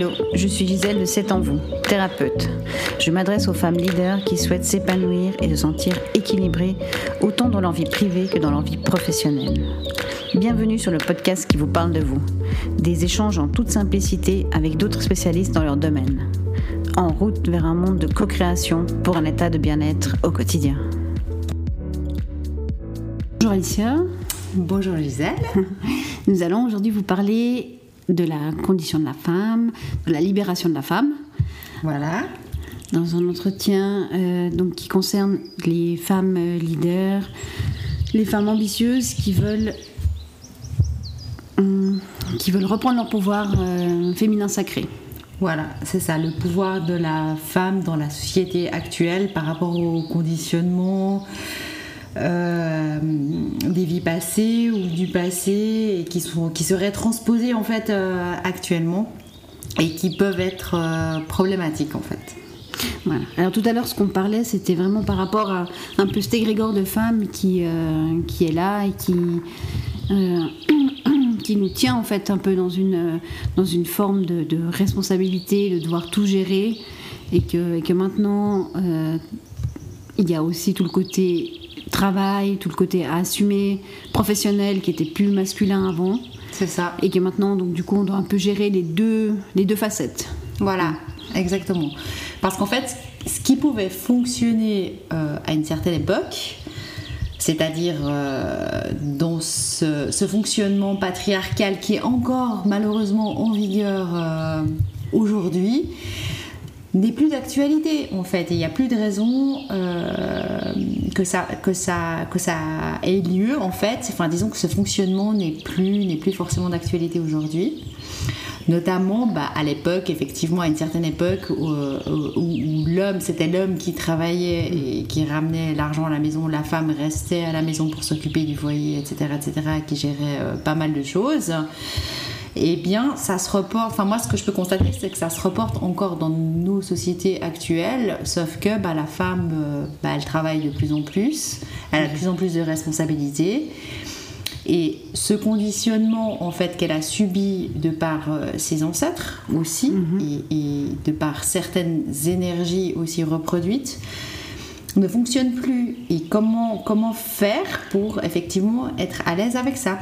Hello, je suis Gisèle de C'est en vous, thérapeute. Je m'adresse aux femmes leaders qui souhaitent s'épanouir et se sentir équilibrées autant dans leur vie privée que dans leur vie professionnelle. Bienvenue sur le podcast qui vous parle de vous. Des échanges en toute simplicité avec d'autres spécialistes dans leur domaine. En route vers un monde de co-création pour un état de bien-être au quotidien. Bonjour Alicia. Bonjour Gisèle. Nous allons aujourd'hui vous parler de la condition de la femme, de la libération de la femme. Voilà. Dans un entretien euh, donc, qui concerne les femmes euh, leaders, les femmes ambitieuses qui veulent, hum, qui veulent reprendre leur pouvoir euh, féminin sacré. Voilà, c'est ça, le pouvoir de la femme dans la société actuelle par rapport au conditionnement, euh, des vies passées ou du passé qui, sont, qui seraient transposées en fait euh, actuellement et qui peuvent être euh, problématiques en fait. Voilà. Alors tout à l'heure, ce qu'on parlait, c'était vraiment par rapport à un peu cet égrégore de femmes qui, qui est là et qui, qui nous tient en fait un peu dans une, dans une forme de, de responsabilité, de devoir tout gérer et que, et que maintenant, il y a aussi tout le côté travail, tout le côté à assumer, professionnel, qui était plus masculin avant. C'est ça. Et que maintenant, donc, du coup, on doit un peu gérer les deux, les deux facettes. Voilà, exactement. Parce qu'en fait, ce qui pouvait fonctionner euh, à une certaine époque, c'est-à-dire euh, dans ce, fonctionnement patriarcal qui est encore malheureusement en vigueur euh, aujourd'hui, n'est plus d'actualité en fait. il n'y a plus de raison euh, que, ça, que, ça, que ça ait lieu en fait. Enfin, disons que ce fonctionnement n'est plus, n'est plus forcément d'actualité aujourd'hui. Notamment bah, à l'époque, effectivement, à une certaine époque où, où, l'homme, c'était l'homme qui travaillait et qui ramenait l'argent à la maison, la femme restait à la maison pour s'occuper du foyer, etc., etc., qui gérait euh, pas mal de choses eh bien, ça se reporte. Enfin, moi, ce que je peux constater, c'est que ça se reporte encore dans nos sociétés actuelles, sauf que bah, la femme, euh, bah, elle travaille de plus en plus, elle a de plus en plus de responsabilités. Et ce conditionnement, en fait, qu'elle a subi de par euh, ses ancêtres aussi, mhm. et, de par certaines énergies aussi reproduites, ne fonctionne plus. Et comment, comment faire pour effectivement être à l'aise avec ça?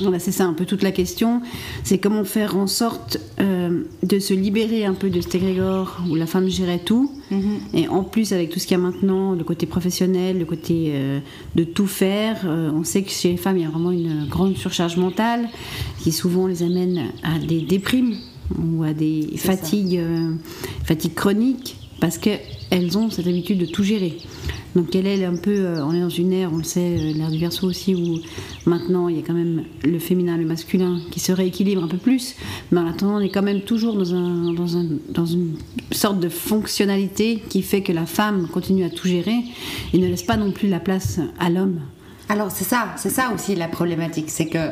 Voilà, c'est ça un peu toute la question. C'est comment faire en sorte euh, de se libérer un peu de cet égrégore où la femme gérait tout. Mhm. Et en plus, avec tout ce qu'il y a maintenant, le côté professionnel, le côté euh, de tout faire, euh, on sait que chez les femmes, il y a vraiment une grande surcharge mentale qui souvent les amène à des déprimes ou à des fatigues, fatigues chroniques parce qu'elles ont cette habitude de tout gérer. Donc elle est un peu, euh, on est dans une ère, on le sait, euh, l'ère du verso aussi, où maintenant il y a quand même le féminin et le masculin qui se rééquilibrent un peu plus, mais en attendant on est quand même toujours dans, dans une sorte de fonctionnalité qui fait que la femme continue à tout gérer et ne laisse pas non plus la place à l'homme. Alors c'est ça, c'est ça aussi la problématique, c'est que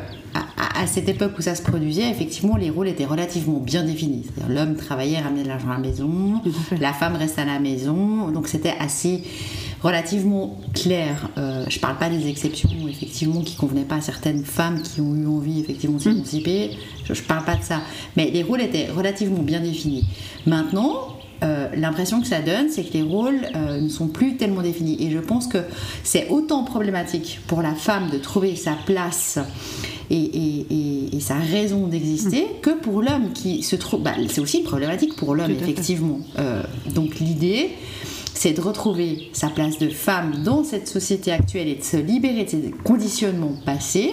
à, cette époque où ça se produisait, effectivement, les rôles étaient relativement bien définis. L'homme travaillait, ramenait de l'argent à la maison, la femme restait à la maison, donc c'était assez relativement clair. Euh, je parle pas des exceptions, effectivement, qui convenaient pas à certaines femmes qui ont eu envie, effectivement, de s'émanciper. Je, je parle pas de ça. Mais les rôles étaient relativement bien définis. Maintenant, euh, l'impression que ça donne, c'est que les rôles euh, ne sont plus tellement définis. Et je pense que c'est autant problématique pour la femme de trouver sa place et, sa raison d'exister mm. que pour l'homme qui se trouve. Bah, c'est aussi problématique pour l'homme, effectivement. Euh, donc l'idée, c'est de retrouver sa place de femme dans cette société actuelle et de se libérer de ces conditionnements passés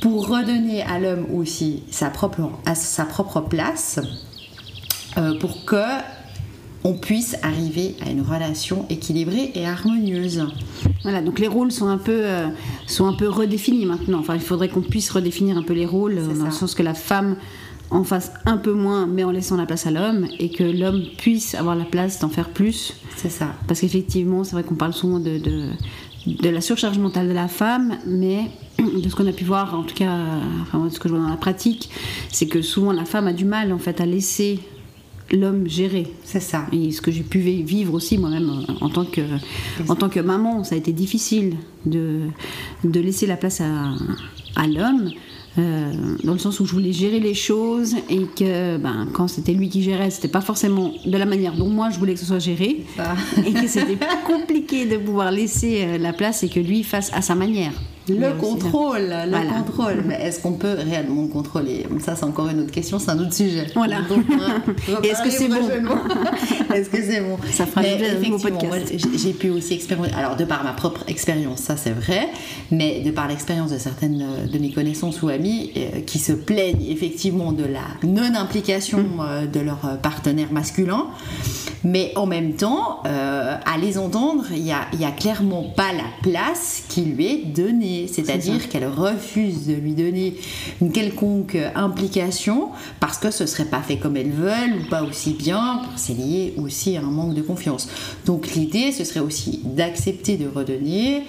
pour redonner à l'homme aussi sa propre, sa propre place. pour que on puisse arriver à une relation équilibrée et harmonieuse. Voilà, donc les rôles sont un peu, euh, sont un peu redéfinis maintenant. Enfin, il faudrait qu'on puisse redéfinir un peu les rôles, dans le sens que la femme en fasse un peu moins, mais en laissant la place à l'homme, et que l'homme puisse avoir la place d'en faire plus. C'est ça. Parce qu'effectivement, c'est vrai qu'on parle souvent de, de, de, la surcharge mentale de la femme, mais de ce qu'on a pu voir, en tout cas, enfin, de ce que je vois dans la pratique, c'est que souvent la femme a du mal en fait à laisser l'homme gérer. C'est ça. Et ce que j'ai pu vivre aussi moi-même en tant que, en tant que maman, ça a été difficile de, de laisser la place à, à l'homme. euh, dans le sens où je voulais gérer les choses et que ben, quand c'était lui qui gérait, c'était pas forcément de la manière dont moi je voulais que ce soit géré et que c'était compliqué de pouvoir laisser euh, la place et que lui fasse à sa manière. Le contrôle, le contrôle. Mais est-ce qu'on peut réellement contrôler? Ça, c'est encore une autre question, c'est un autre sujet. Voilà. est-ce que c'est bon? Est-ce que c'est bon? Ça fera effectivement, podcast. J'ai pu aussi expérimenter, alors de par ma propre expérience, ça c'est vrai, mais de par l'expérience de certaines euh, de mes connaissances ou amis euh, qui se plaignent effectivement de la non-implication mm. euh, de leur partenaire masculin, mais en même temps, à les entendre, il n'y a, a clairement pas la place qui lui est donnée c'est-à-dire qu'elle refuse de lui donner une quelconque implication parce que ce serait pas fait comme elles veulent ou pas aussi bien. C'est lié aussi à un manque de confiance. Donc l'idée, ce serait aussi d'accepter de redonner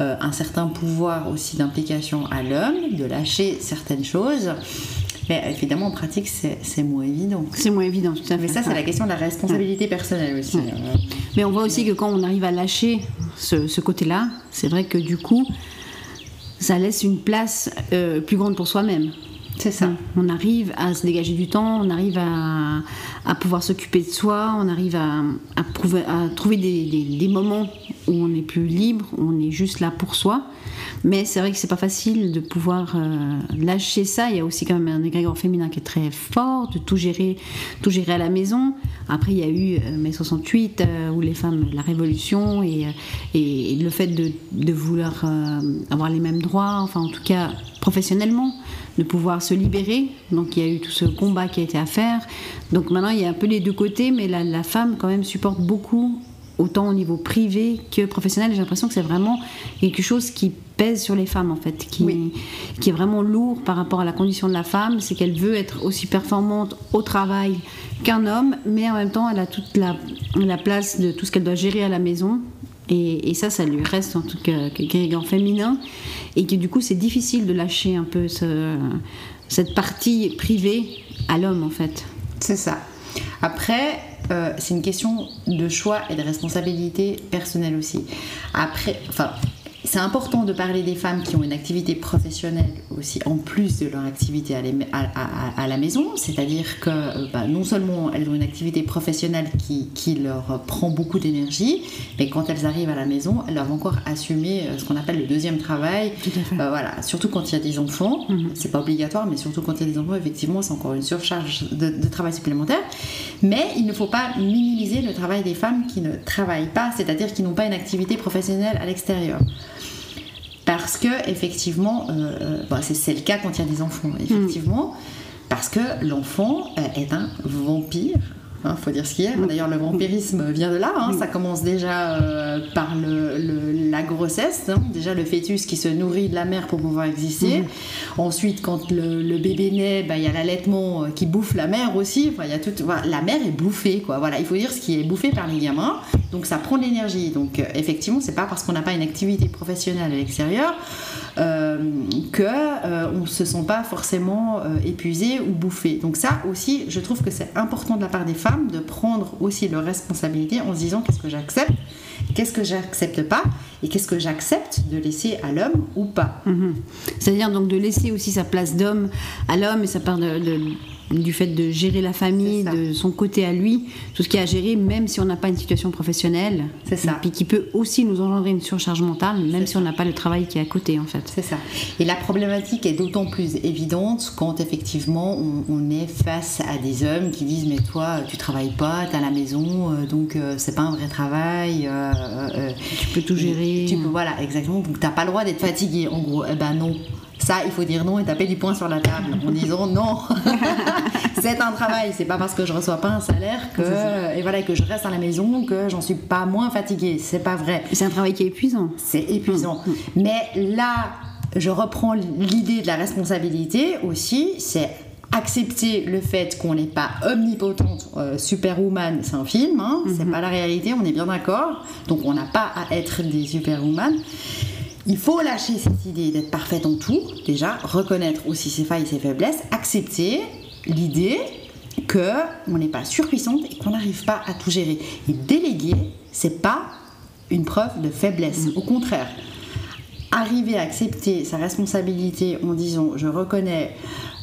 euh, un certain pouvoir aussi d'implication à l'homme, de lâcher certaines choses. Mais évidemment, en pratique, c'est moins évident. C'est moins évident, tout à fait. Mais ça, c'est la question de la responsabilité personnelle aussi. Hein. Mais on voit aussi que quand on arrive à lâcher ce, ce côté-là, c'est vrai que du coup, ça laisse une place euh, plus grande pour soi-même. C'est ça. On arrive à se dégager du temps, on arrive à, à pouvoir s'occuper de soi, on arrive à, à, à trouver des, des, moments où on est plus libre, on est juste là pour soi. Mais c'est vrai que c'est pas facile de pouvoir euh, lâcher ça. Il y a aussi quand même un égrégore féminin qui est très fort, de tout gérer, tout gérer à la maison. Après, il y a eu euh, mai 68 euh, où les femmes, la révolution et, et, le fait de, vouloir avoir les mêmes droits, enfin en tout cas professionnellement, de pouvoir se libérer. Donc il y a eu tout ce combat qui a été à faire. Donc maintenant il y a un peu les deux côtés, mais la femme quand même supporte beaucoup autant au niveau privé que professionnel. J'ai l'impression que c'est vraiment quelque chose qui pèse sur les femmes en fait, qui, qui est vraiment lourd par rapport à la condition de la femme, c'est qu'elle veut être aussi performante au travail qu'un homme, mais en même temps elle a toute la, la place de tout ce qu'elle doit gérer à la maison. Et, et, ça, ça lui reste en tout cas quelqu'un féminin, et que du coup c'est difficile de lâcher un peu ce, cette partie privée à l'homme en fait. C'est ça. Après, euh, c'est une question de choix et de responsabilité personnelle aussi. Après, enfin, c'est important de parler des femmes qui ont une activité professionnelle aussi, en plus de leur activité à, la maison. C'est-à-dire que euh, bah, non seulement elles ont une activité professionnelle qui, qui leur prend beaucoup d'énergie, mais quand elles arrivent à la maison, elles doivent encore assumer euh, ce qu'on appelle le deuxième travail. Euh, voilà, surtout quand il y a des enfants. Mhm. C'est pas obligatoire, mais surtout quand il y a des enfants, effectivement, c'est encore une surcharge de, de travail supplémentaire. Mais il ne faut pas minimiser le travail des femmes qui ne travaillent pas, c'est-à-dire qui n'ont pas une activité professionnelle à l'extérieur parce que effectivement, euh, euh, c'est le cas quand il y a des enfants, effectivement, parce que l'enfant euh, est un vampire il hein, faut dire ce qu'il y a. D'ailleurs, le vampirisme vient de là. Hein. Ça commence déjà euh, par le, la grossesse. Hein. Déjà, le fœtus qui se nourrit de la mère pour pouvoir exister. Mhm. Ensuite, quand le, bébé naît, bah, il y a l'allaitement euh, qui bouffe la mère aussi. Enfin, y a tout, la mère est bouffée. Quoi. Voilà, il faut dire ce qui est bouffé par les gamins. Donc, ça prend de l'énergie. Donc, euh, effectivement, c'est pas parce qu'on n'a pas une activité professionnelle à l'extérieur que on ne se sent pas forcément épuisé ou bouffé. Donc, ça aussi, je trouve que c'est important de la part des femmes de prendre aussi leurs responsabilités en se disant qu'est-ce que j'accepte, qu'est-ce que j'accepte pas et qu'est-ce que j'accepte de laisser à l'homme ou pas. Mhm. C'est-à-dire donc de laisser aussi sa place d'homme à l'homme et ça part de du fait de gérer la famille, de son côté à lui, tout ce qui a à gérer, même si on n'a pas une situation professionnelle. C'est ça. Et puis qui peut aussi nous engendrer une surcharge mentale, même si on n'a pas le travail qui est à côté, en fait. C'est ça. Et la problématique est d'autant plus évidente quand effectivement on, est face à des hommes qui disent Mais toi, tu travailles pas, tu es à la maison, euh, donc euh, c'est pas un vrai travail. Euh, tu peux tout gérer. Tu peux, voilà, exactement. Donc t'as pas le droit d'être fatigué, en gros. Eh ben non. Ça, il faut dire non et taper du poing sur la table en disant non. c'est un travail. C'est pas parce que je reçois pas un salaire que et voilà que je reste à la maison que j'en suis pas moins fatiguée. C'est pas vrai. C'est un travail qui est épuisant. C'est épuisant. Mm, mm. Mais là, je reprends l'idée de la responsabilité aussi. C'est accepter le fait qu'on n'est pas omnipotente, euh, superwoman, c'est un film, hein, c'est mm-hmm. pas la réalité, on est bien d'accord. Donc on n'a pas à être des superwoman. Il faut lâcher cette idée d'être parfaite en tout, déjà, reconnaître aussi ses failles et ses faiblesses, accepter l'idée que on n'est pas surpuissante et qu'on n'arrive pas à tout gérer. Et déléguer, c'est pas une preuve de faiblesse, au contraire. arriver à accepter sa responsabilité en disant je reconnais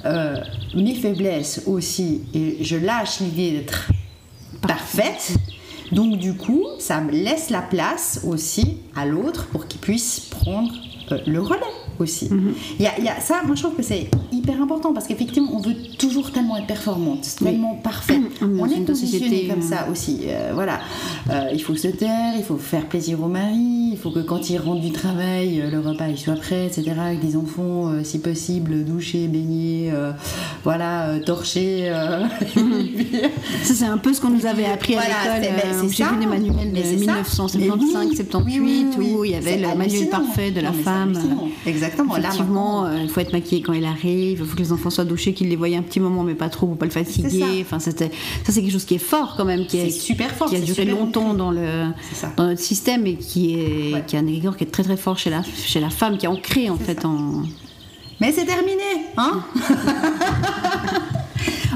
euh, mes faiblesses aussi et je lâche l'idée d'être parfaite. Donc du coup, ça me laisse la place aussi à l'autre pour qu'il puisse prendre euh, le relais aussi. Mhm. Il y, a, il y a ça, moi je trouve que c'est hyper important parce qu'effectivement, on veut toujours tellement être performante, tellement parfaite. On est On est société, comme euh, ça aussi. Euh, voilà, Euh, il faut se taire, il faut faire plaisir au mari, il faut que quand il rentre du travail, euh, le repas il soit prêt, etc. Avec des enfants, euh, si possible, douchés, baignés, euh, voilà, torchés. Ça, c'est un peu ce qu'on nous avait appris Voilà, à l'école. où J'ai vu des manuels Mais c'est de ça. 1975-78 Mais oui, oui, oui, où il y avait le manuel parfait de la Non, femme. Exactement. Effectivement, il faut être maquillé quand il arrive, il faut que les enfants soient douchés, qu'ils les voient un petit moment, mais pas trop pour pas le fatiguer. ça. Enfin, ça, c'est quelque chose qui est fort quand même, qui, C'est est, super fort, qui a duré longtemps dans, le, dans notre système et qui est, Ouais. qui est un égrégore qui est très très fort chez la, chez la femme, qui est ancré en fait en. Mais c'est terminé, hein?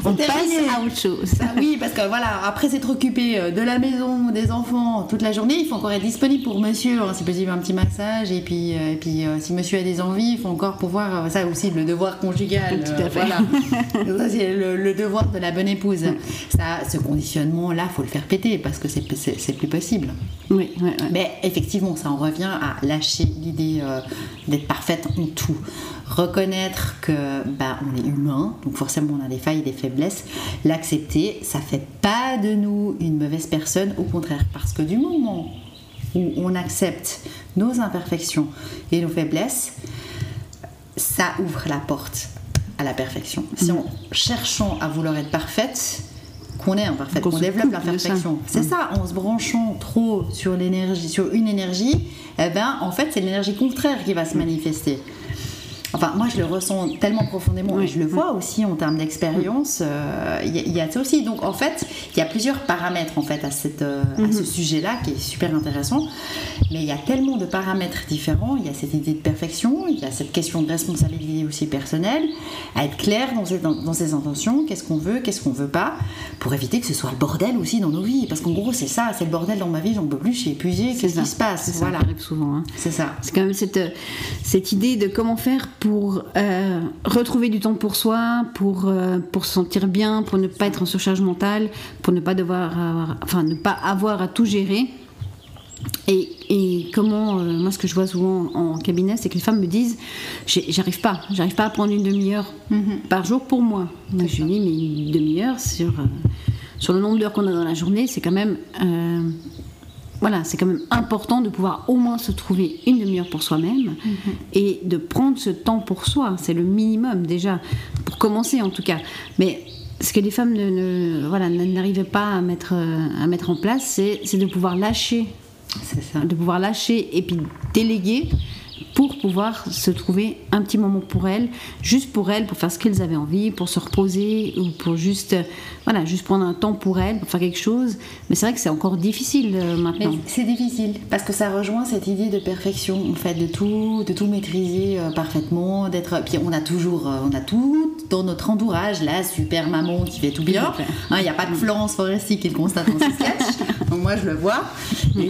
On passe à autre chose. Ah oui, parce que voilà, après s'être occupé euh, de la maison, des enfants toute la journée, il faut encore être disponible pour monsieur, hein, si possible un petit massage, et puis, euh, et puis euh, si monsieur a des envies, il faut encore pouvoir, ça aussi, le devoir conjugal. Tout à fait. Voilà. Ça, c'est le, le devoir de la bonne épouse. Ça, ce conditionnement-là, faut le faire péter, parce que c'est plus possible. Oui, oui. Mais effectivement, ça en revient à lâcher l'idée euh, d'être parfaite en tout. Reconnaître que bah, on est humain, donc forcément on a des failles et des faiblesses. L'accepter, ça fait pas de nous une mauvaise personne, au contraire, parce que du moment où on accepte nos imperfections et nos faiblesses, ça ouvre la porte à la perfection. Si en cherchant à vouloir être parfaite, qu'on est imparfaite, Qu'on développe l'imperfection. C'est ça, en se branchant trop sur l'énergie, sur une énergie, eh ben en fait c'est l'énergie contraire qui va se manifester. Enfin, moi, je le ressens tellement profondément, et je le vois aussi en termes d'expérience. euh, Il y, a- il y a ça aussi. Donc, en fait, il y a plusieurs paramètres en fait à, cette, euh, à ce sujet-là qui est super intéressant. Mais il y a tellement de paramètres différents. Il y a cette idée de perfection, il y a cette question de responsabilité aussi personnelle, à être clair dans ses, dans, dans ses intentions, qu'est-ce qu'on veut, qu'est-ce qu'on veut pas, pour éviter que ce soit le bordel aussi dans nos vies. Parce qu'en gros, c'est ça, c'est le bordel dans ma vie, j'en peux plus, je suis épuisée, qu'est-ce ça. qui se passe? Ça Voilà, qui arrive souvent. hein. c'est ça. C'est quand même cette, euh, cette idée de comment faire pour euh, retrouver du temps pour soi, pour, euh, pour se sentir bien, pour ne pas être en surcharge mentale, pour ne pas devoir avoir- enfin, ne pas avoir à tout gérer. Et, et comment, euh, moi ce que je vois souvent en cabinet, c'est que les femmes me disent j'arrive pas, j'arrive pas à prendre une demi-heure par jour pour moi. Moi je dis mais une demi-heure sur, sur le nombre d'heures qu'on a dans la journée, c'est quand même voilà, c'est quand même important de pouvoir au moins se trouver une demi-heure pour soi-même et de prendre ce temps pour soi. C'est le minimum déjà, pour commencer en tout cas. Mais ce que les femmes ne, ne- voilà, n'arrivaient pas à mettre, euh, à mettre en place, c'est c'est de pouvoir lâcher, C'est ça. de pouvoir lâcher et puis déléguer pour pouvoir se trouver un petit moment pour elles, juste pour elles, pour faire ce qu'elles avaient envie, pour se reposer ou pour juste, voilà, juste prendre un temps pour elles, pour faire quelque chose. Mais c'est vrai que c'est encore difficile euh, maintenant. c'est difficile parce que ça rejoint cette idée de perfection, en fait, de tout, de tout maîtriser euh, parfaitement, d'être. Puis on a toujours, euh, on a tout dans notre entourage la super maman qui fait tout bien. Hein, Il n'y a pas que Florence Foresti qui le constate dans ses sketchs. Moi je le vois.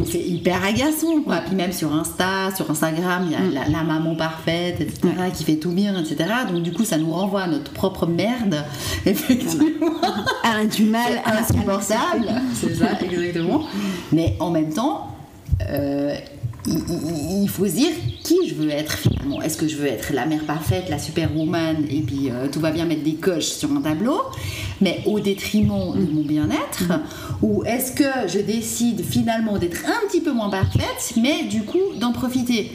C'est hyper agaçant, quoi. Puis même sur Insta, sur Instagram, il y a la, la maman parfaite, etc., qui fait tout bien, etc. Donc du coup, ça nous renvoie à notre propre merde, effectivement. Elle a du mal insupportable, c'est ça, exactement. Mais en même temps, euh, il, faut se dire qui je veux être finalement. Est-ce que je veux être la mère parfaite, la superwoman, et puis euh, tout va bien mettre des coches sur un tableau, mais au détriment de mon bien-être Ou est-ce que je décide finalement d'être un petit peu moins parfaite, mais du coup d'en profiter?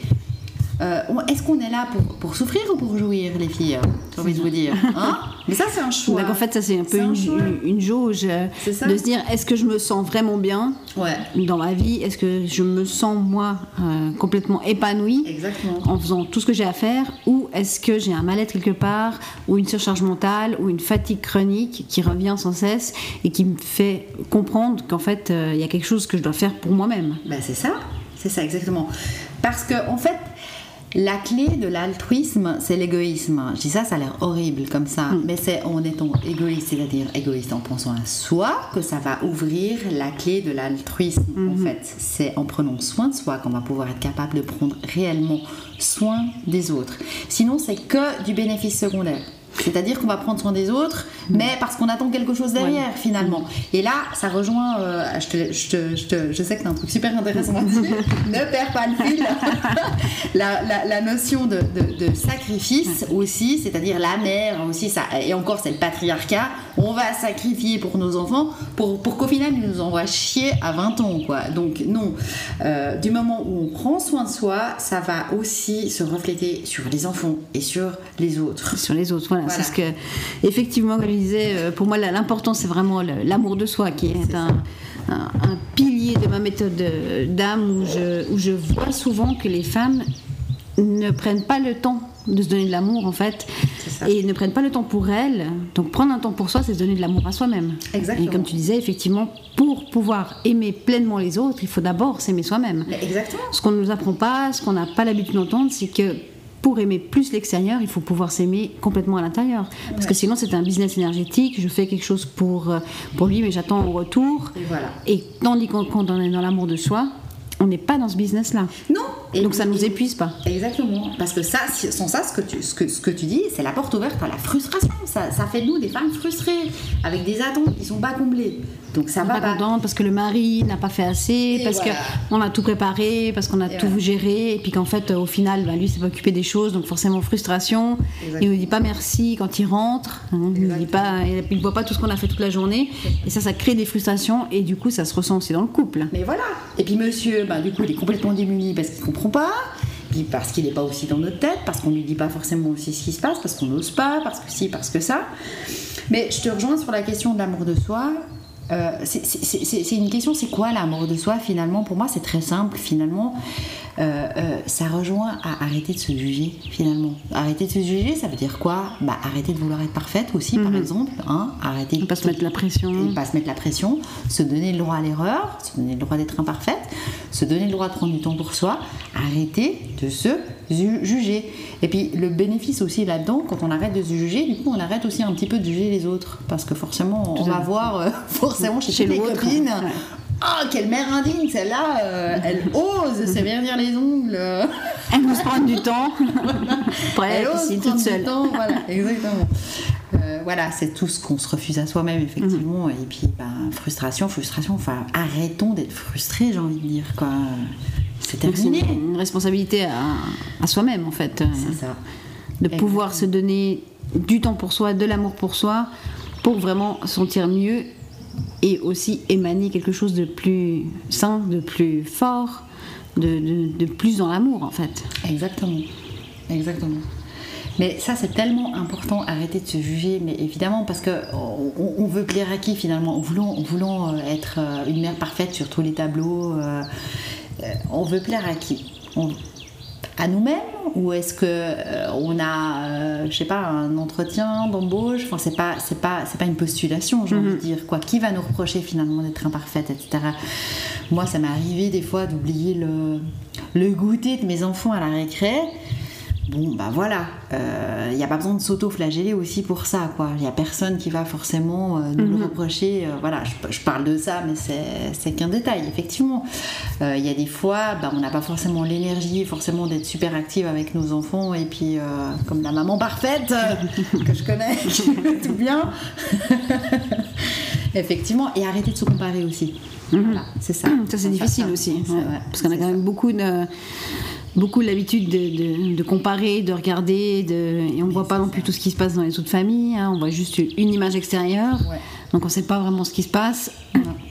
Euh, Est-ce qu'on est là pour, pour souffrir ou pour jouir, les filles J'ai envie de vous dire. Hein mais ça, c'est un choix. Donc en fait, ça c'est un peu un une, une- une jauge euh, C'est ça. de se dire est-ce que je me sens vraiment bien Ouais, dans ma vie Est-ce que je me sens moi euh, complètement épanouie exactement. en faisant tout ce que j'ai à faire ou est-ce que j'ai un mal-être quelque part ou une surcharge mentale ou une fatigue chronique qui revient sans cesse et qui me fait comprendre qu'en fait euh, il y a quelque chose que je dois faire pour moi-même. Ben, c'est ça, c'est ça exactement. Parce que en fait, La clé de l'altruisme, c'est l'égoïsme. Je dis ça, ça a l'air horrible comme ça, Mm. mais c'est en étant égoïste, c'est-à-dire égoïste en pensant à soi, que ça va ouvrir la clé de l'altruisme. En Mm-hmm. fait, c'est en prenant soin de soi qu'on va pouvoir être capable de prendre réellement soin des autres. Sinon, c'est que du bénéfice secondaire. C'est-à-dire qu'on va prendre soin des autres, Mm. mais parce qu'on attend quelque chose derrière, finalement. Et là, ça rejoint. euh, je, te- je te- je te- je sais que tu un truc super intéressant à dire. ne perds pas le fil. la, la- la notion de, de- de sacrifice aussi, c'est-à-dire la mère aussi, ça, et encore c'est le patriarcat, on va sacrifier pour nos enfants pour, pour qu'au final ils nous envoient chier à 20 ans. Quoi. Donc non, Euh, du moment où on prend soin de soi, ça va aussi se refléter sur les enfants et sur les autres. sur les autres. Voilà, Voilà. c'est ce que, effectivement, comme je disais, euh, pour moi, l'important, c'est vraiment l'amour de soi qui est, un, un- un pilier de ma méthode d'âme où je, où je vois souvent que les femmes ne prennent pas le temps de se donner de l'amour, en fait, et ne prennent pas le temps pour elles. Donc, prendre un temps pour soi, c'est se donner de l'amour à soi-même. Exactement. Et comme tu disais, effectivement, pour pouvoir aimer pleinement les autres, il faut d'abord s'aimer soi-même. Exactement. Ce qu'on ne nous apprend pas, ce qu'on n'a pas l'habitude d'entendre, c'est que pour aimer plus l'extérieur, il faut pouvoir s'aimer complètement à l'intérieur. Parce que sinon, c'est un business énergétique. Je fais quelque chose pour, euh, pour lui, mais j'attends en retour. Et voilà. Et tandis qu'on- quand on est dans l'amour de soi, on n'est pas dans ce business-là. Non. Et- Donc ça ne nous épuise pas. Exactement. Parce que ça, sans ça, ce que tu, ce que, ce que tu dis, c'est la porte ouverte à la frustration. Ça, ça fait de nous des femmes frustrées, avec des attentes qui sont pas comblées. Donc ça On va pas contente parce que le mari n'a pas fait assez, Et parce voilà. qu'on a tout préparé, parce qu'on a Et tout voilà. géré, et puis qu'en fait, euh, au final, bah, lui s'est pas occupé des choses, donc forcément frustration. Exactement. Il ne nous dit pas merci quand il rentre, hein, il ne dit pas, il ne voit pas tout ce qu'on a fait toute la journée, et ça, ça crée des frustrations, et du coup, ça se ressent aussi dans le couple. Mais voilà. Et puis monsieur, bah, du coup, il est complètement démuni parce qu'il comprend pas. Puis parce qu'il n'est pas aussi dans notre tête, parce qu'on lui dit pas forcément aussi ce qui se passe, parce qu'on n'ose pas, parce que si, parce que ça. Mais je te rejoins sur la question de l'amour de soi. Euh, c'est- une question, c'est quoi l'amour de soi finalement? Pour moi, c'est très simple finalement. Euh, euh, ça rejoint à arrêter de se juger finalement. Arrêter de se juger, ça veut dire quoi? Bah arrêter de vouloir être parfaite aussi, par exemple. Hein arrêter Ne de pas se mettre la pression. pas se mettre la pression, se donner le droit à l'erreur, se donner le droit d'être imparfaite, se donner le droit de prendre du temps pour soi, arrêter de se juger. Et puis le bénéfice aussi là-dedans, quand on arrête de se juger, du coup on arrête aussi un petit peu de juger les autres. Parce que forcément, on va voir euh, forcément chez, les copines. ouais. Oh, quelle mère indigne, celle-là, euh, elle ose se verdir les ongles. Elle nous prendre du temps Elle ose prendre toute du seule. temps, voilà, exactement. Euh, voilà, c'est tout ce qu'on se refuse à soi-même, effectivement. Mhm. Et puis, ben, frustration, frustration. Enfin, arrêtons d'être frustrés, j'ai envie de dire, quoi. C'est terminé. une responsabilité à, à soi-même en fait. C'est ça. de pouvoir se donner du temps pour soi, de l'amour pour soi, pour vraiment se sentir mieux et aussi émaner quelque chose de plus sain, de plus fort, de, de- de plus dans l'amour en fait. Exactement. Exactement. Mais ça, c'est tellement important, arrêter de se juger, mais évidemment, parce que on, on veut plaire à qui finalement? En voulant, en voulant euh, être euh, une mère parfaite sur tous les tableaux, euh, on veut plaire à qui? On- À nous-mêmes Ou est-ce que euh, on a, euh, je sais pas, un entretien d'embauche? Enfin, c'est pas, c'est pas, c'est pas une postulation, j'ai envie de dire. Quoi, qui va nous reprocher finalement d'être imparfaite, etc. Moi, ça m'est arrivé des fois d'oublier le, le goûter de mes enfants à la récré. Bon, bah voilà, il n'y a pas besoin de s'auto-flageller aussi pour ça, quoi. Il n'y a personne qui va forcément euh, nous le reprocher. euh, voilà, je, je parle de ça, mais c'est- qu'un détail, effectivement. Euh, Il y a des fois, bah, on n'a pas forcément l'énergie, forcément, d'être super active avec nos enfants, et puis, euh, comme la maman parfaite euh, que je connais, qui fait tout bien. effectivement, et arrêter de se comparer aussi. Voilà, c'est ça. Ça c'est difficile aussi, C'est ouais, vrai, parce qu'on a quand ça. même beaucoup de beaucoup l'habitude de, de- de comparer, de regarder, de, et on voit pas non plus tout ce qui se passe dans les autres familles, hein, on voit juste une image extérieure, Ouais. donc on sait pas vraiment ce qui se passe,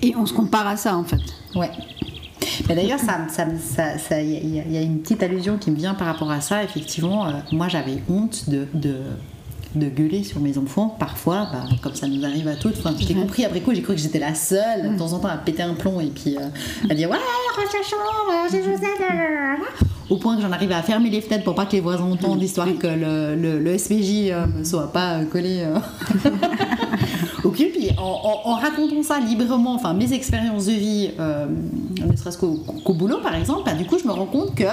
et on se compare à ça en fait. Ouais. Mais d'ailleurs, ça, ça, ça, ça- il y, a- il y a une petite allusion qui me vient par rapport à ça. Effectivement, euh, moi, j'avais honte de, de, de gueuler sur mes enfants, parfois, bah, comme ça nous arrive à toutes. Enfin, je l'ai compris après coup, j'ai cru que j'étais la seule, de temps en temps, à péter un plomb et puis euh, à dire Ouais, range la chambre, j'ai Josette. Au point que j'en arrive à fermer les fenêtres pour pas que les voisins entendent, histoire que le, le, le SPJ euh, ne soit pas euh, collé. euh, au cul. Puis en, en- en racontant ça librement, enfin mes expériences de vie, euh, ne serait-ce qu'au qu'au boulot par exemple, bah, du coup je me rends compte que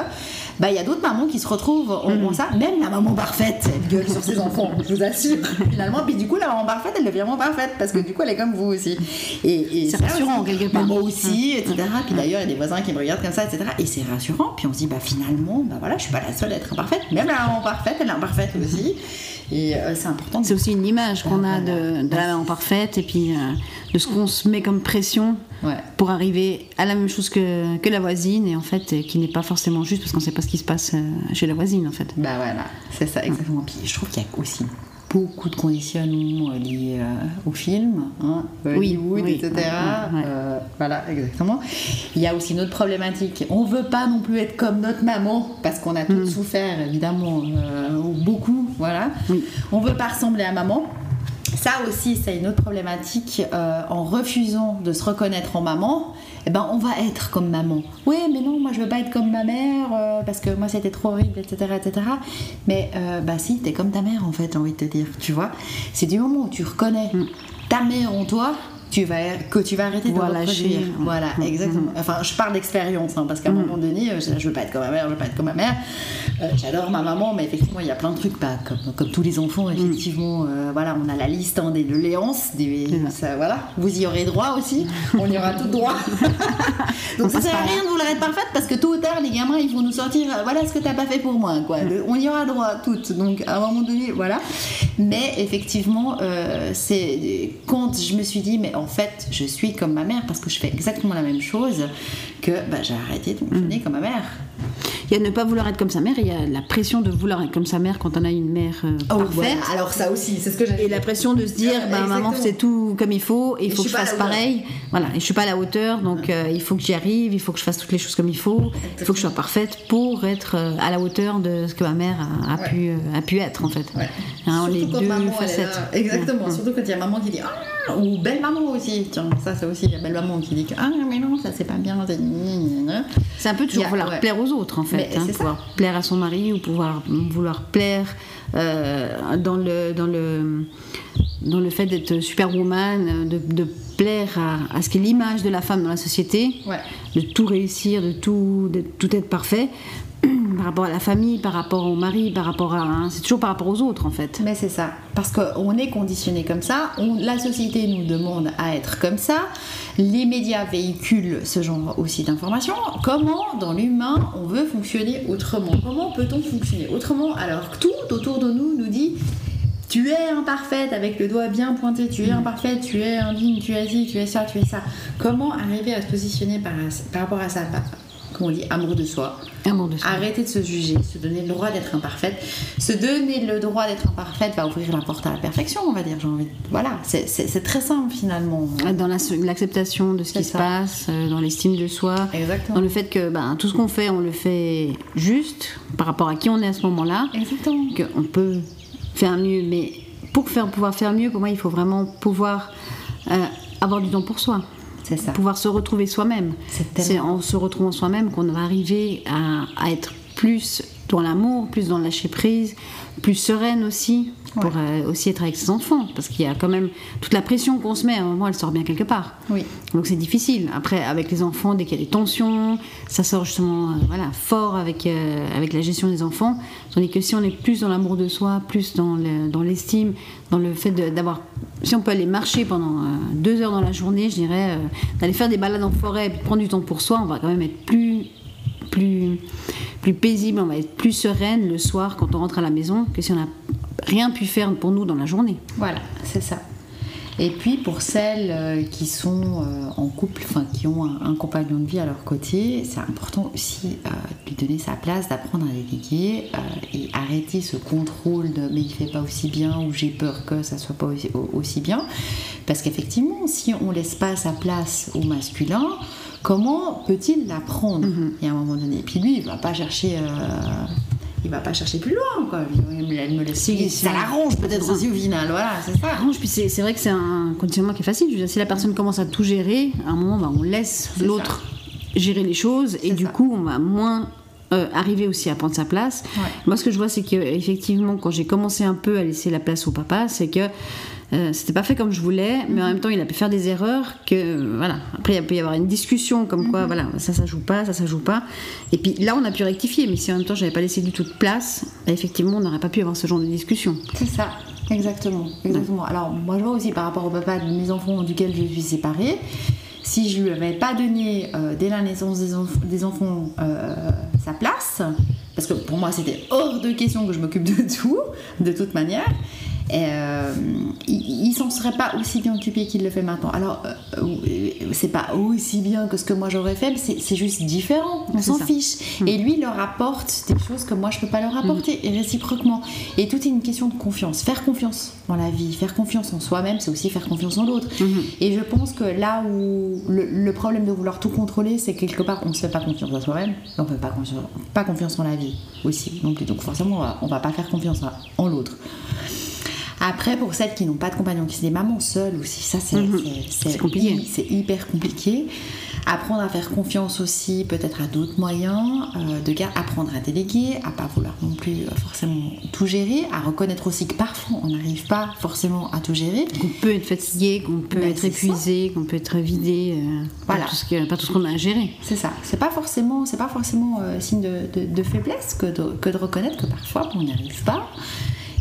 bah il y a d'autres mamans qui se retrouvent en mm. ça. Même la maman parfaite, elle gueule sur ses enfants, je vous assure. Finalement, puis du coup, la maman parfaite, elle devient vraiment parfaite parce que du coup, elle est comme vous aussi. Et, c'est rassurant quelque part. Moi aussi, etc. Puis d'ailleurs, il y a des voisins qui me regardent comme ça, etc. Et c'est rassurant. Puis on se dit, bah finalement, bah voilà, je suis pas la seule à être imparfaite. Même la maman parfaite, elle est imparfaite aussi. Et euh, c'est important. C'est aussi une image qu'on a de, la maman parfaite et puis euh, de ce qu'on se met comme pression pour arriver à la même chose que, que la voisine et en fait euh, qui n'est pas forcément juste parce qu'on ne sait pas ce qui se passe chez la voisine en fait. Bah voilà, c'est ça exactement. Puis je trouve qu'il y a aussi beaucoup de conditionnements liés euh, au film, hein, Hollywood, etc. Euh, voilà, exactement. Il y a aussi une autre problématique. On veut pas non plus être comme notre maman, parce qu'on a tous mm. souffert, évidemment, euh, beaucoup, voilà. On veut pas ressembler à maman. Ça aussi, c'est une autre problématique. en refusant de se reconnaître en maman, eh ben, on va être comme maman. Oui, mais non, moi je veux pas être comme ma mère euh, parce que moi c'était trop horrible, etc. etc. Mais euh, bah si, t'es comme ta mère en fait, j'ai envie de te dire, tu vois. C'est du moment où tu reconnais mm. ta mère en toi, tu vas, que tu vas arrêter de voilà, reproduire. Voilà, mm, mm, exactement. Enfin, je parle d'expérience, hein, parce qu'à un moment donné, euh, je veux pas être comme ma mère, je veux pas être comme ma mère. Euh, j'adore ma maman, mais effectivement, il y a plein de trucs, pas comme, comme tous les enfants, effectivement. Euh, voilà, on a la liste hein, des doléances, des, voilà, vous y aurez droit aussi. On y aura tout droit. Donc ça sert à rien de vouloir être parfaite, parce que tôt ou tard, les gamins, ils vont nous sortir, voilà ce que t'as pas fait pour moi, quoi. on y aura droit toutes. Donc à un moment donné, voilà. Mais effectivement, c'est quand je me suis dit, mais en fait, je suis comme ma mère parce que je fais exactement la même chose que bah, j'ai arrêté de fonctionner mm. comme ma mère. Il y a ne pas vouloir être comme sa mère, il y a la pression de vouloir être comme sa mère quand on a une mère euh, oh, parfaite. Alors ça aussi, c'est ce que j'ai. Et la pression de se dire, bah, maman c'est tout comme il faut, et il faut que je fasse pareil. Voilà, et je suis pas à la hauteur, donc euh, il faut que j'y arrive, il faut que je fasse toutes les choses comme il faut, il faut que je sois parfaite pour être euh, à la hauteur de ce que ma mère a, pu, a pu être en fait. Hein, les deux facettes. Exactement, surtout quand il y a maman qui dit ah, ou belle maman aussi. Tiens, ça c'est aussi la belle maman qui dit que ah mais non ça c'est pas bien. C'est un peu toujours vouloir plaire aux autres en fait, hein, pouvoir plaire à son mari ou pouvoir vouloir plaire euh, dans le dans le dans le fait d'être superwoman, de, de plaire à, ce qu'est l'image de la femme dans la société, de tout réussir, de tout, de tout être parfait, par rapport à la famille, par rapport au mari, par rapport à. C'est toujours par rapport aux autres en fait. Mais c'est ça. Parce qu'on est conditionné comme ça, la société nous demande à être comme ça, les médias véhiculent ce genre aussi d'informations. Comment dans l'humain on veut fonctionner autrement? Comment peut-on fonctionner autrement? Alors que tout autour de nous nous dit tu es imparfaite avec le doigt bien pointé, tu es imparfaite, tu es indigne, tu es ci, tu es ça, tu es ça. Comment arriver à se positionner par rapport à ça? On dit, amour de soi. Amour de soi. Arrêter de se juger, se donner le droit d'être imparfaite. Se donner le droit d'être imparfaite va ouvrir la porte à la perfection, on va dire. Envie Voilà, c'est très simple finalement. Dans l'acceptation de ce qui se passe, euh, dans l'estime de soi, Exactement. dans le fait que ben, tout ce qu'on fait, on le fait juste par rapport à qui on est à ce moment-là. Exactement. Qu'on peut faire mieux, mais pour faire, pouvoir faire mieux, pour moi, il faut vraiment pouvoir euh, avoir du temps pour soi. C'est ça. Pouvoir se retrouver soi-même. C'est en se retrouvant soi-même qu'on va arriver à, être plus dans l'amour, plus dans le lâcher prise, plus sereine aussi, pour euh, aussi être avec ses enfants, parce qu'il y a quand même toute la pression qu'on se met, à un moment elle sort bien quelque part. Oui. Donc c'est difficile. Après, avec les enfants, dès qu'il y a des tensions, ça sort justement euh, voilà, fort avec, euh, avec la gestion des enfants. Tandis que si on est plus dans l'amour de soi, plus dans l'estime, dans, le fait d'avoir. Si on peut aller marcher pendant deux heures dans la journée, je dirais, d'aller faire des balades en forêt, puis prendre du temps pour soi, on va quand même être plus plus, plus paisible, on va être plus sereine le soir quand on rentre à la maison que si on n'a rien pu faire pour nous dans la journée. Voilà, c'est ça. Et puis pour celles euh, qui sont euh, en couple, enfin qui ont un, compagnon de vie à leur côté, c'est important aussi euh, de lui donner sa place, d'apprendre à déléguer et arrêter ce contrôle de mais il fait pas aussi bien ou j'ai peur que ça soit pas aussi, bien. Parce qu'effectivement, si on laisse pas sa place au masculin, comment peut-il l'apprendre mm -hmm. à un moment donné. Et puis lui, il va pas chercher il va pas chercher plus loin quoi. Elle me laisse ça l'arrange peut-être aussi au final voilà c'est ça. Arrange puis c'est vrai que c'est un conditionnement qui est facile. Je si la personne commence à tout gérer à un moment bah, on laisse l'autre gérer les choses et du coup on va moins euh, arriver aussi à prendre sa place. Moi, ce que je vois, c'est que effectivement, quand j'ai commencé un peu à laisser la place au papa, c'est que euh, c'était pas fait comme je voulais, mais en même temps, il a pu faire des erreurs que, voilà. Après, il peut y avoir une discussion comme quoi, mhm. voilà, ça, ça joue pas, ça, ça joue pas. Et puis là, on a pu rectifier, mais si en même temps, j'avais pas laissé du tout de place, bah, effectivement, on n'aurait pas pu avoir ce genre de discussion. C'est ça, exactement. exactement. Alors, moi, je vois aussi par rapport au papa de mes enfants duquel je suis séparée, si je lui avais pas donné euh, dès la naissance des, des enfants euh, sa place, parce que pour moi c'était hors de question que je m'occupe de tout, de toute manière, euh, il, s'en serait pas aussi bien occupé qu'il le fait maintenant. Alors, euh, c'est pas aussi bien que ce que moi j'aurais fait, mais c'est juste différent. On s'en fiche. Mm. Et lui, il leur apporte des choses que moi je peux pas leur apporter, mm. et réciproquement. Et tout est une question de confiance. Faire confiance dans la vie, faire confiance en soi-même, c'est aussi faire confiance en l'autre. Mm-hmm. Et je pense que là où le, problème de vouloir tout contrôler, c'est quelque part on ne se fait pas confiance à soi-même, on ne fait pas confiance, pas confiance en la vie aussi. Donc, donc forcément, on va, va pas faire confiance en l'autre. Après, pour celles qui n'ont pas de compagnon, qui sont des mamans seules aussi, ça c'est mhm. compliqué. C'est hyper compliqué. Apprendre à faire confiance aussi, peut-être à d'autres moyens, euh, de apprendre à déléguer, à pas vouloir non plus euh, forcément tout gérer, à reconnaître aussi que parfois on n'arrive pas forcément à tout gérer. Qu'on peut être fatigué, qu'on peut ben, être épuisé, qu'on peut être vidé, euh, voilà. pas tout ce qu'on a à gérer. C'est ça. C'est pas forcément, c'est pas forcément signe de, de, faiblesse que de, que de reconnaître que parfois on n'y arrive pas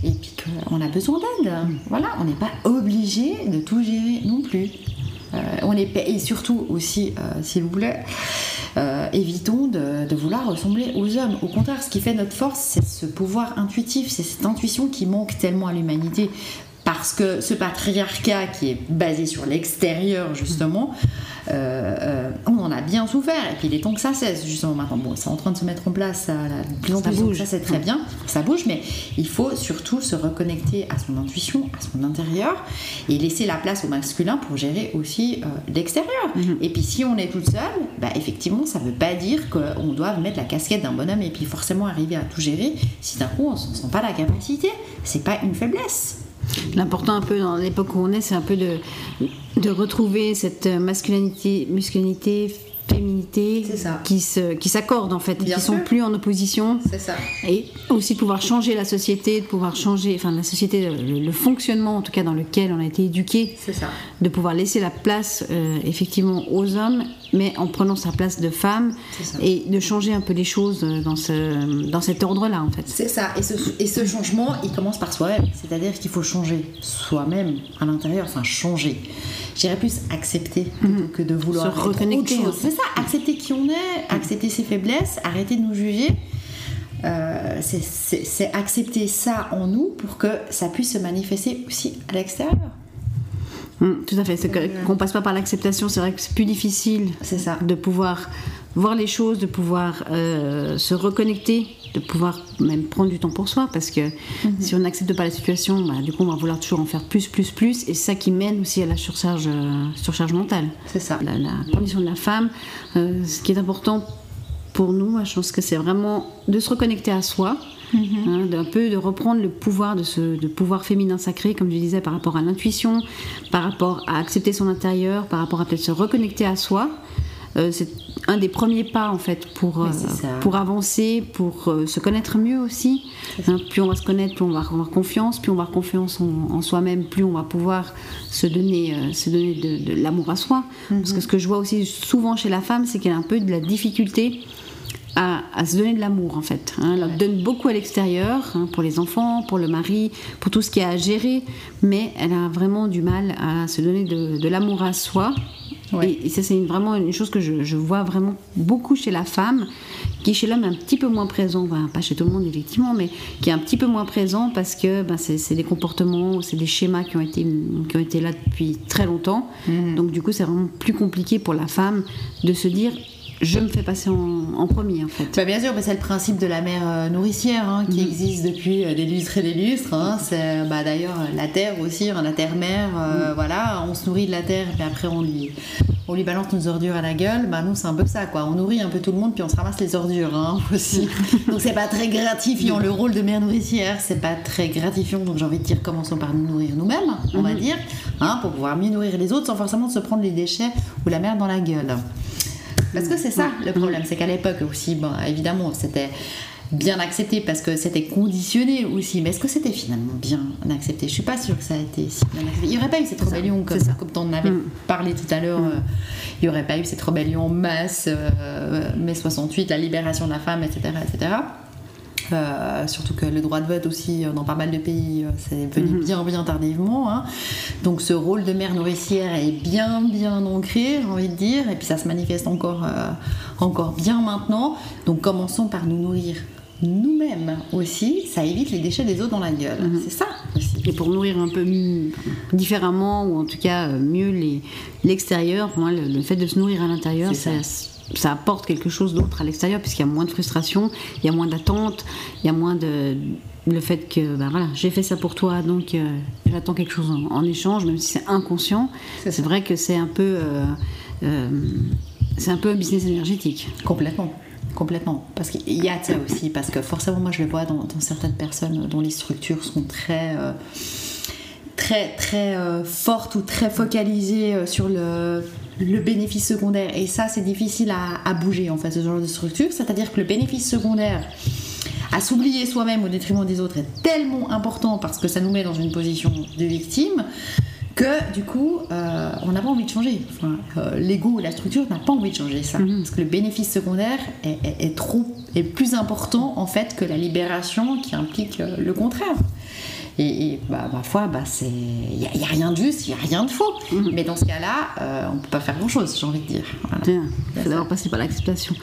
et puis qu'on a besoin d'aide. Voilà, on n'est pas obligé de tout gérer non plus. Euh, on est, et surtout aussi, euh, s'il vous plaît, euh, évitons de, vouloir ressembler aux hommes. Au contraire, ce qui fait notre force, c'est ce pouvoir intuitif, c'est cette intuition qui manque tellement à l'humanité. Parce que ce patriarcat qui est basé sur l'extérieur, justement, euh, on en a bien souffert. Et puis il est temps que ça cesse, justement maintenant. Bon, c'est en train de se mettre en place, ça, plus en bouge. ça c'est très bien, ça bouge, mais il faut surtout se reconnecter à son intuition, à son intérieur, et laisser la place au masculin pour gérer aussi euh, l'extérieur. Mhm. Et puis si on est toute seule, bah, effectivement, ça veut pas dire qu'on doit mettre la casquette d'un bonhomme et puis forcément arriver à tout gérer si d'un coup on ne sent pas la capacité. C'est pas une faiblesse. L'important un peu dans l'époque où on est, c'est un peu de, de retrouver cette masculinité, féminité qui se qui s'accordent en fait, qui sont plus en opposition. C'est ça. Et aussi de pouvoir changer la société, de pouvoir changer, enfin la société, le, fonctionnement en tout cas dans lequel on a été éduqué. C'est ça. De pouvoir laisser la place euh, effectivement aux hommes, mais en prenant sa place de femme et de changer un peu les choses dans ce dans cet ordre-là en fait. C'est ça. Et ce, et ce changement, il commence par soi-même. C'est-à-dire qu'il faut changer soi-même à l'intérieur, enfin changer j'irais plus accepter mhm. que de vouloir se reconnecter. C'est ça, accepter qui on est, accepter ses faiblesses, arrêter de nous juger. Euh, c'est accepter ça en nous pour que ça puisse se manifester aussi à l'extérieur. Mm, tout à fait, c'est qu'on passe pas par l'acceptation, c'est vrai que c'est plus difficile ça. de pouvoir voir les choses, de pouvoir euh, se reconnecter, de pouvoir même prendre du temps pour soi, parce que mhm. si on n'accepte pas la situation, bah, du coup on va vouloir toujours en faire plus, plus, plus, et c'est ça qui mène aussi à la surcharge, euh, surcharge mentale. C'est ça. La, condition de la femme, euh, ce qui est important pour nous, je pense que c'est vraiment de se reconnecter à soi, Mhm. Hein, d'un peu de reprendre le pouvoir de ce de pouvoir féminin sacré, comme je disais, par rapport à l'intuition, par rapport à accepter son intérieur, par rapport à peut-être se reconnecter à soi. Euh, c'est un des premiers pas en fait pour, euh, pour avancer, pour euh, se connaître mieux aussi. Hein, plus on va se connaître, plus on va avoir confiance, plus on va avoir confiance en, soi-même, plus on va pouvoir se donner, se donner de, l'amour à soi. Parce que ce que je vois aussi souvent chez la femme, c'est qu'elle a un peu de la difficulté à, se donner de l'amour en fait. Hein. Elle donne beaucoup à l'extérieur, hein, pour les enfants, pour le mari, pour tout ce qui a à gérer, mais elle a vraiment du mal à se donner de, l'amour à soi. Et, ça c'est vraiment une chose que je, vois vraiment beaucoup chez la femme, qui chez l'homme est un petit peu moins présent, pas chez tout le monde effectivement, mais qui est un petit peu moins présent parce que ben, c'est des comportements, c'est des schémas qui ont, été, qui ont été là depuis très longtemps. Mhm. Donc du coup c'est vraiment plus compliqué pour la femme de se dire je me fais passer en, premier en fait. Bah, bien sûr, c'est le principe de la mère euh, nourricière hein, qui mhm. existe depuis euh, des lustres et des lustres. Hein. C'est bah, d'ailleurs la terre aussi, hein, la terre-mère. Euh, mhm. Voilà, on se nourrit de la terre et puis après on lui, on lui balance nos ordures à la gueule. Bah, nous c'est un peu ça quoi. On nourrit un peu tout le monde puis on se ramasse les ordures aussi. donc c'est pas très gratifiant le rôle de mère nourricière. C'est pas très gratifiant. Donc j'ai envie de dire commençons par nous nourrir nous-mêmes, on va mhm. dire, pour pouvoir mieux nourrir les autres sans forcément se prendre les déchets ou la merde dans la gueule. Parce que c'est ça le problème, c'est qu'à l'époque aussi, bon, évidemment, c'était bien accepté parce que c'était conditionné aussi. Mais est-ce que c'était finalement bien accepté? Je suis pas sûre que ça a été si bien accepté. Il n'y aurait pas eu cette rébellion comme, comme on en avait mm. parlé tout à l'heure. Mm. Euh, il n'y aurait pas eu cette rébellion en masse, euh, mai 68, la libération de la femme, etc. etc. Euh, surtout que le droit de vote aussi dans pas mal de pays c'est venu mm-hmm. bien bien tardivement hein. donc ce rôle de mère nourricière est bien bien ancré j'ai envie de dire et puis ça se manifeste encore encore bien maintenant donc commençons par nous nourrir nous-mêmes aussi, ça évite les déchets des autres dans la gueule. Mhm. C'est ça aussi. Et pour nourrir un peu différemment, ou en tout cas euh, mieux l'extérieur, moi, le, fait de se nourrir à l'intérieur, ça. ça. Apporte quelque chose d'autre à l'extérieur, puisqu'il y a moins de frustration, il y a moins d'attente, il y a moins de. Le fait que, ben voilà, j'ai fait ça pour toi, donc euh, j'attends quelque chose en, échange, même si c'est inconscient. C'est vrai que c'est un peu. Euh, c'est un peu business énergétique. Complètement. Complètement. Parce qu'il y a ça aussi, parce que forcément, moi je le vois dans, certaines personnes dont les structures sont très. Euh, très très euh, fortes ou très focalisées euh, sur le, le, bénéfice secondaire et ça c'est difficile à, à, bouger en fait ce genre de structure c'est à dire que le bénéfice secondaire à s'oublier soi-même au détriment des autres est tellement important parce que ça nous met dans une position de victime que du coup, euh, on n'a pas envie de changer. Enfin, euh, L'ego ou la structure n'a pas envie de changer ça. Mhm. Parce que le bénéfice secondaire est, trop, est plus important en fait que la libération qui implique euh, le contraire. Et, bah, parfois, bah, il n'y a, rien de juste, il n'y a rien de faux. Mhm. Mais dans ce cas-là, euh, on ne peut pas faire grand-chose, j'ai envie de dire. Il faut d'abord passer par l'acceptation.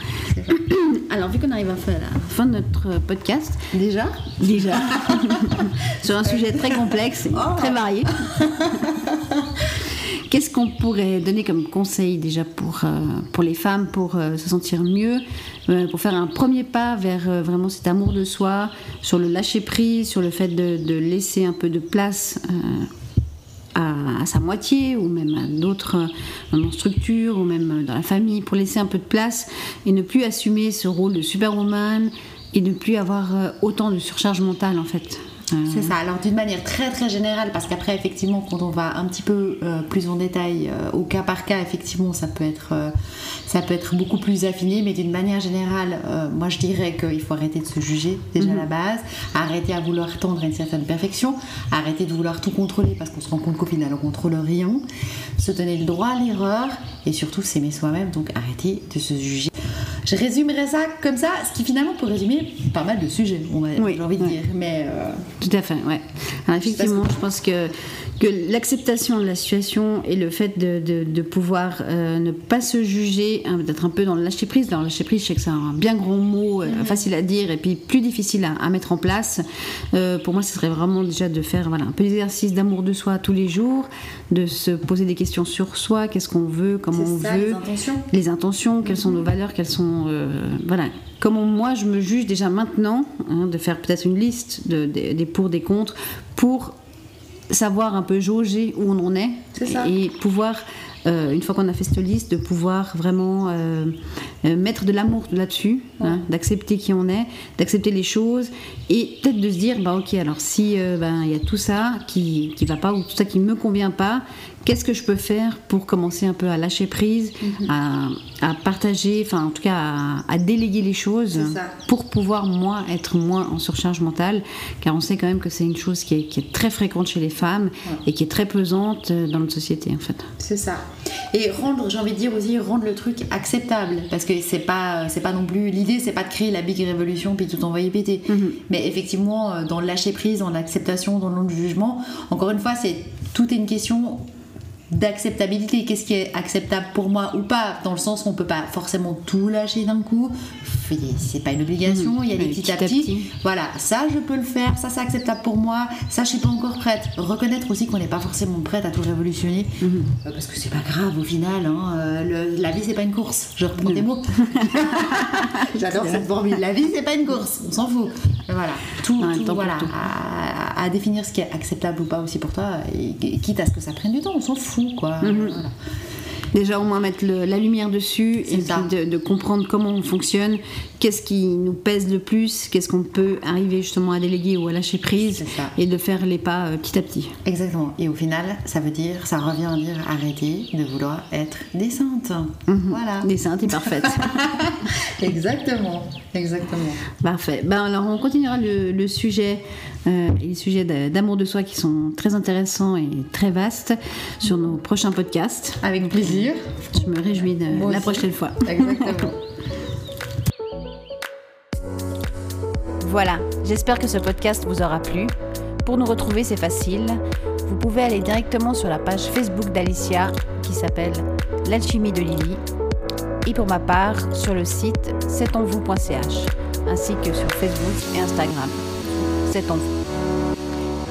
Alors, vu qu'on arrive à la fin de notre podcast. Déjà? Déjà. Sur un sujet très complexe et oh. très varié. Qu'est-ce qu'on pourrait donner comme conseil déjà pour, euh, pour les femmes pour euh, se sentir mieux, euh, pour faire un premier pas vers vraiment cet amour de soi, sur le lâcher prise, sur le fait de, laisser un peu de place à, sa moitié ou même à d'autres structures ou même dans la famille pour laisser un peu de place et ne plus assumer ce rôle de superwoman et ne plus avoir autant de surcharge mentale en fait. C'est ça. Alors d'une manière très très générale, parce qu'après effectivement quand on va un petit peu euh, plus en détail, euh, au cas par cas, effectivement ça peut être, euh, ça peut être beaucoup plus affiné, mais d'une manière générale, moi je dirais qu'il faut arrêter de se juger déjà à la mhm. base, arrêter à vouloir tendre à une certaine perfection, arrêter de vouloir tout contrôler parce qu'on se rend compte qu'au final on contrôle rien, se donner le droit à l'erreur et surtout s'aimer soi-même, donc arrêter de se juger. Je résumerais ça comme ça, ce qui finalement peut résumer pas mal de sujets, j'ai envie de dire. Mais, euh, Tout à fait, ouais. effectivement, je pense que que l'acceptation de la situation et le fait de, pouvoir euh, ne pas se juger, hein, d'être un peu dans le lâcher prise. Dans le lâcher prise, je sais que c'est un bien gros mot, euh, mhm. facile à dire et puis plus difficile à, mettre en place. Pour moi, ce serait vraiment déjà de faire voilà, un peu d'exercice d'amour de soi tous les jours, de se poser des questions sur soi, qu'est-ce qu'on veut, comment on veut, les intentions, les intentions quelles sont nos valeurs, quelles sont voilà. Comment moi je me juge déjà maintenant, hein, de faire peut-être une liste de, des pour, des contre, pour savoir un peu jauger où on en est, et pouvoir euh, une fois qu'on a fait cette liste, de pouvoir vraiment euh, euh, mettre de l'amour là-dessus, hein, d'accepter qui on est, d'accepter les choses, et peut-être de se dire, bah ok, alors si ben, il y a tout ça qui qui va pas ou tout ça qui me convient pas, qu'est-ce que je peux faire pour commencer un peu à lâcher prise, mhm. à, partager, enfin en tout cas à, déléguer les choses pour pouvoir moi être moins en surcharge mentale, car on sait quand même que c'est une chose qui est, très fréquente chez les femmes et qui est très pesante dans notre société en fait. C'est ça. Et rendre, j'ai envie de dire aussi, rendre le truc acceptable, parce que c'est pas, c'est pas non plus l'idée, c'est pas de créer la big révolution puis tout envoyer péter. Mhm. Mais effectivement, euh, dans le lâcher prise, dans l'acceptation, dans le non-jugement, encore une fois, c'est tout est une question d'acceptabilité, qu'est-ce qui est acceptable pour moi ou pas, dans le sens qu'on peut pas forcément tout lâcher d'un coup, c'est pas une obligation, il y a des petits à petit. Voilà, ça je peux le faire, ça c'est acceptable pour moi, ça je suis pas encore prête. Reconnaître aussi qu'on n'est pas forcément prête à tout révolutionner, mhm. euh, parce que c'est pas grave au final, hein, euh, la vie c'est pas une course, je reprends des mots. J'adore cette formule, la vie c'est pas une course, on s'en fout. Voilà, tout, voilà, À, définir ce qui est acceptable ou pas aussi pour toi, et, quitte à ce que ça prenne du temps, on s'en fout quoi. Mhm. Déjà au moins mettre la lumière dessus et de, comprendre comment on fonctionne, qu'est-ce qui nous pèse le plus, qu'est-ce qu'on peut arriver justement à déléguer ou à lâcher prise, et de faire les pas euh, petit à petit. Exactement. Et au final, ça veut dire, ça revient à dire arrêter de vouloir être saintes. Mhm. Voilà. Saintes et parfaites. exactement. Exactement. Parfait. Ben alors on continuera le, sujet euh, les sujets d'amour de soi qui sont très intéressants et très vastes sur nos prochains podcasts. Avec plaisir. Je me réjouis de la prochaine fois. Exactement. Voilà, j'espère que ce podcast vous aura plu. Pour nous retrouver, c'est facile. Vous pouvez aller directement sur la page Facebook d'Alicia qui s'appelle L'alchimie de Lily. Et pour ma part, sur le site c'estonvous.ch ainsi que sur Facebook et Instagram. C'est en vous.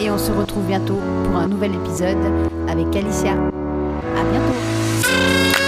Et on se retrouve bientôt pour un nouvel épisode avec Alicia. À bientôt.